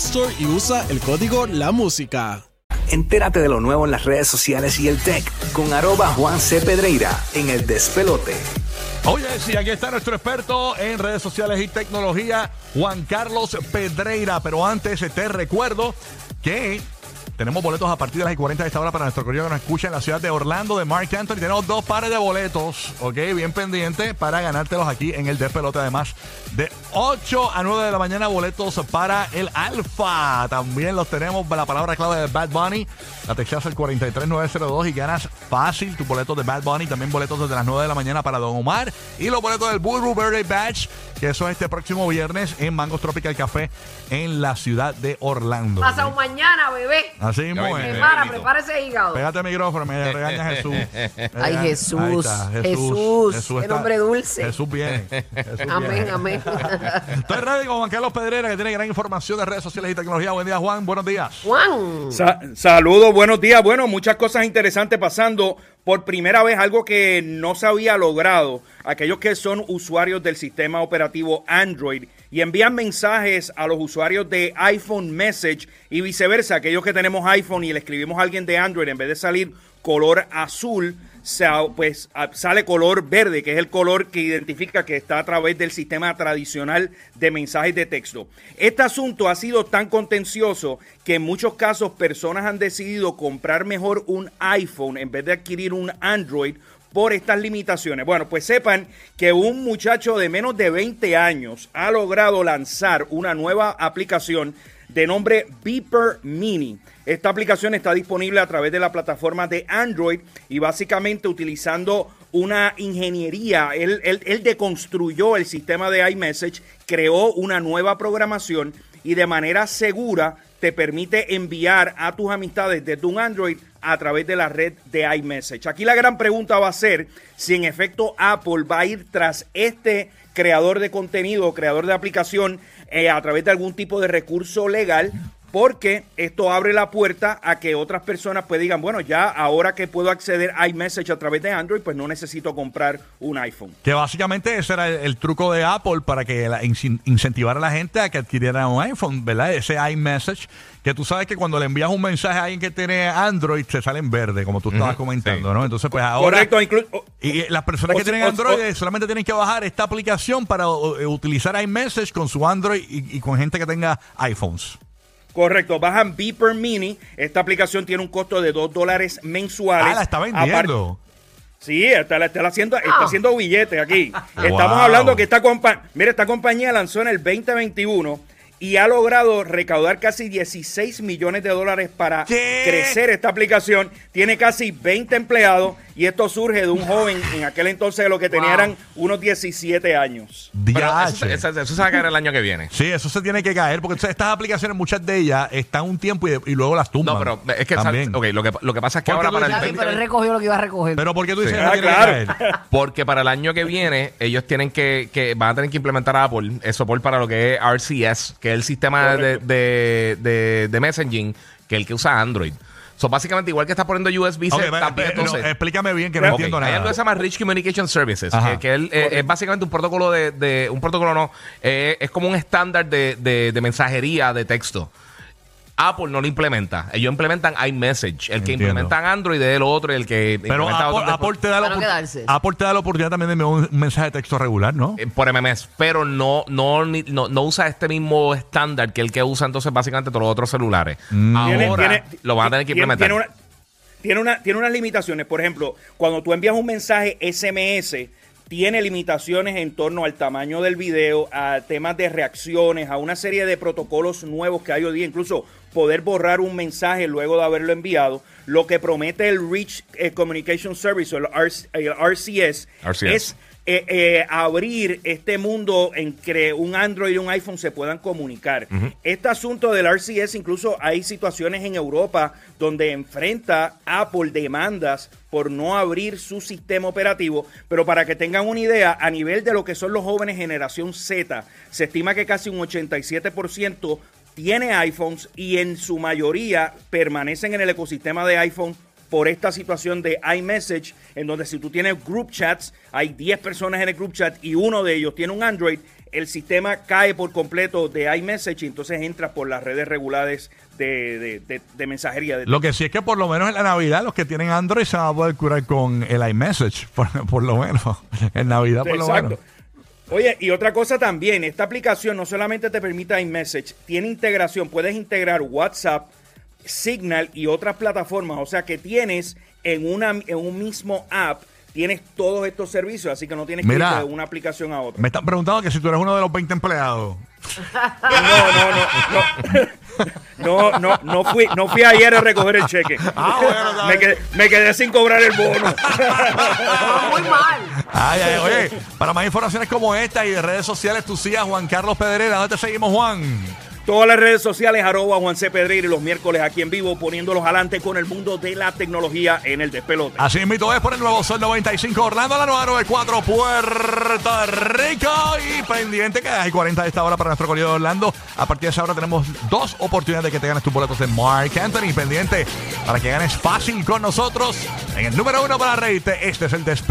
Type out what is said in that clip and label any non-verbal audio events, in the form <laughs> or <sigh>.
Store y usa el código La Música. Entérate de lo nuevo en las redes sociales y el tech con arroba Juan C. Pedreira en el despelote. Oye, sí, aquí está nuestro experto en redes sociales y tecnología, Juan Carlos Pedreira. Pero antes te recuerdo que tenemos boletos a partir de las 40 de esta hora para nuestro correo que nos escucha en la ciudad de Orlando de Mark Anthony. Tenemos dos pares de boletos, ¿ok? Bien pendiente para ganártelos aquí en el Despelote. Además, de 8 a 9 de la mañana, boletos para el Alfa. También los tenemos, la palabra clave de Bad Bunny. La textas al 43902 y ganas fácil tus boletos de Bad Bunny. También boletos desde las 9 de la mañana para Don Omar. Y los boletos del Bull Birthday Badge, que eso es este próximo viernes en Mangos Tropical Café en la ciudad de Orlando. Pasa un mañana, bebé. Así mismo es. Prepara, prepara ese hígado. Pégate el micrófono, me regaña Jesús. <laughs> Ay, Jesús. Jesús. Qué está- nombre dulce. Jesús viene. Jesús Amén, viene. amén. <laughs> Estoy ready con Juan Carlos Pedrera, que tiene gran información de redes sociales y tecnología. Buen día, Juan. Buenos días. Juan. Sa- saludos, buenos días. Bueno, muchas cosas interesantes pasando. Por primera vez algo que no se había logrado. Aquellos que son usuarios del sistema operativo Android y envían mensajes a los usuarios de iPhone Message y viceversa. Aquellos que tenemos iPhone y le escribimos a alguien de Android, en vez de salir color azul, pues sale color verde, que es el color que identifica que está a través del sistema tradicional de mensajes de texto. Este asunto ha sido tan contencioso que en muchos casos personas han decidido comprar mejor un iPhone en vez de adquirir un Android por estas limitaciones. Bueno, pues sepan que un muchacho de menos de 20 años ha logrado lanzar una nueva aplicación de nombre Beeper Mini. Esta aplicación está disponible a través de la plataforma de Android y básicamente utilizando una ingeniería, él, deconstruyó el sistema de iMessage, creó una nueva programación y de manera segura te permite enviar a tus amistades desde un Android a través de la red de iMessage. Aquí la gran pregunta va a ser si en efecto Apple va a ir tras este creador de contenido, creador de aplicación, eh, a través de algún tipo de recurso legal, porque esto abre la puerta a que otras personas pues digan, bueno, ya ahora que puedo acceder a iMessage a través de Android, pues no necesito comprar un iPhone. Que básicamente ese era el, el truco de Apple para que la- in- incentivar a la gente a que adquiriera un iPhone, ¿verdad? Ese iMessage, que tú sabes que cuando le envías un mensaje a alguien que tiene Android, se sale en verde, como tú estabas comentando, ¿no? Entonces, pues ahora... Correcto, inclu- o- Y eh, las personas o que si- tienen Android o- solamente tienen que bajar esta aplicación para o, eh, utilizar iMessage con su Android y, y con gente que tenga iPhones. Correcto, bajan Beeper Mini. Esta aplicación tiene un costo de 2 dólares mensuales. Ah, la está vendiendo. Sí, está, está haciendo, está Ah. haciendo billetes aquí. <laughs> Estamos Wow. hablando que esta compañía, mira, esta compañía lanzó en el 2021 y ha logrado recaudar casi 16 millones de dólares para ¿Qué? crecer esta aplicación. Tiene casi 20 empleados y esto surge de un joven en aquel entonces lo que tenía Wow. eran unos 17 años. Pero eso, Diache. eso- eso se va a caer el año que viene. Sí, eso se tiene que caer, porque estas aplicaciones, muchas de ellas, están un tiempo y, y luego las tumban. No, pero es que También. ok, lo que lo que pasa es que ¿Por qué ahora para el Ya, sí, 20 pero él recogió lo que iba a recoger. Pero ¿por qué tú dices Sí. que no Ah, que claro. caer? <laughs> Porque para el año que viene, ellos tienen que, que van a tener que implementar a Apple el soporte para lo que es RCS, que es el sistema de, de, de, de messaging, que es el que usa Android. So, básicamente, igual que está poniendo USB-C, Ok, ve- también no, explícame bien que no entiendo Hay algo nada. que se llama Rich Communication Services, que, que él, es básicamente un protocolo de, de- un protocolo no, eh, es como un estándar de, de- de mensajería de texto. Apple no lo implementa. Ellos implementan iMessage. El que Entiendo. implementan Android es el otro, el que Pero implementa Apple, otro Apple te da la quedarse. Apple te da la oportunidad también de enviar un mensaje de texto regular, ¿no? eh, por MMS, pero no, no, ni- no, no usa este mismo estándar que el que usa entonces básicamente todos los otros celulares. Tiene- Ahora tiene- lo van a tener que tiene- implementar. Tiene, una- tiene, una- tiene unas limitaciones. Por ejemplo, cuando tú envías un mensaje SMS, tiene limitaciones en torno al tamaño del video, a temas de reacciones, a una serie de protocolos nuevos que hay hoy día, incluso poder borrar un mensaje luego de haberlo enviado. Lo que promete el Rich eh, Communication Service o el, RC el RCS, RCS. es eh, eh, abrir este mundo en que un Android y un iPhone se puedan comunicar. Este asunto del RCS, incluso hay situaciones en Europa donde enfrenta Apple demandas por no abrir su sistema operativo, pero para que tengan una idea, a nivel de lo que son los jóvenes generación Z, se estima que casi un 87% tiene iPhones y en su mayoría permanecen en el ecosistema de iPhone por esta situación de iMessage, en donde si tú tienes group chats, hay 10 personas en el group chat y uno de ellos tiene un Android, el sistema cae por completo de iMessage y entonces entra por las redes regulares de, de- de- de mensajería. Lo que sí es que por lo menos en la Navidad los que tienen Android se van a poder curar con el iMessage, <laughs> por, por lo menos. En Navidad por lo Exacto. menos. Oye, y otra cosa también, esta aplicación no solamente te permite iMessage, tiene integración, puedes integrar WhatsApp, Signal y otras plataformas, o sea que tienes en, una, en un mismo app, tienes todos estos servicios, así que no tienes Mira. que ir de una aplicación a otra. Me están preguntando que si tú eres uno de los 20 empleados. <laughs> No, no, no, no, no, no fui, no fui ayer a recoger el cheque. <laughs> Ah, bueno, quedé, me quedé sin cobrar el bono. Muy mal. Ay, ay, oye, para más informaciones como esta y de redes sociales, tú sigas Juan Carlos Pedrera. ¿Dónde te seguimos, Juan? Todas las redes sociales, arroba Juan C. Pedreira y los miércoles aquí en vivo, poniéndolos adelante con el mundo de la tecnología en el despelote. Así mismo es por el nuevo Sol 95 Orlando, la 994 Puerto Rico. Y pendiente que hay 40 de esta hora para nuestro de Orlando. A partir de esa hora tenemos dos oportunidades de que te ganes tus boletos de Mark Anthony. Pendiente para que ganes fácil con nosotros. En el número uno para reírte, este es el despelote.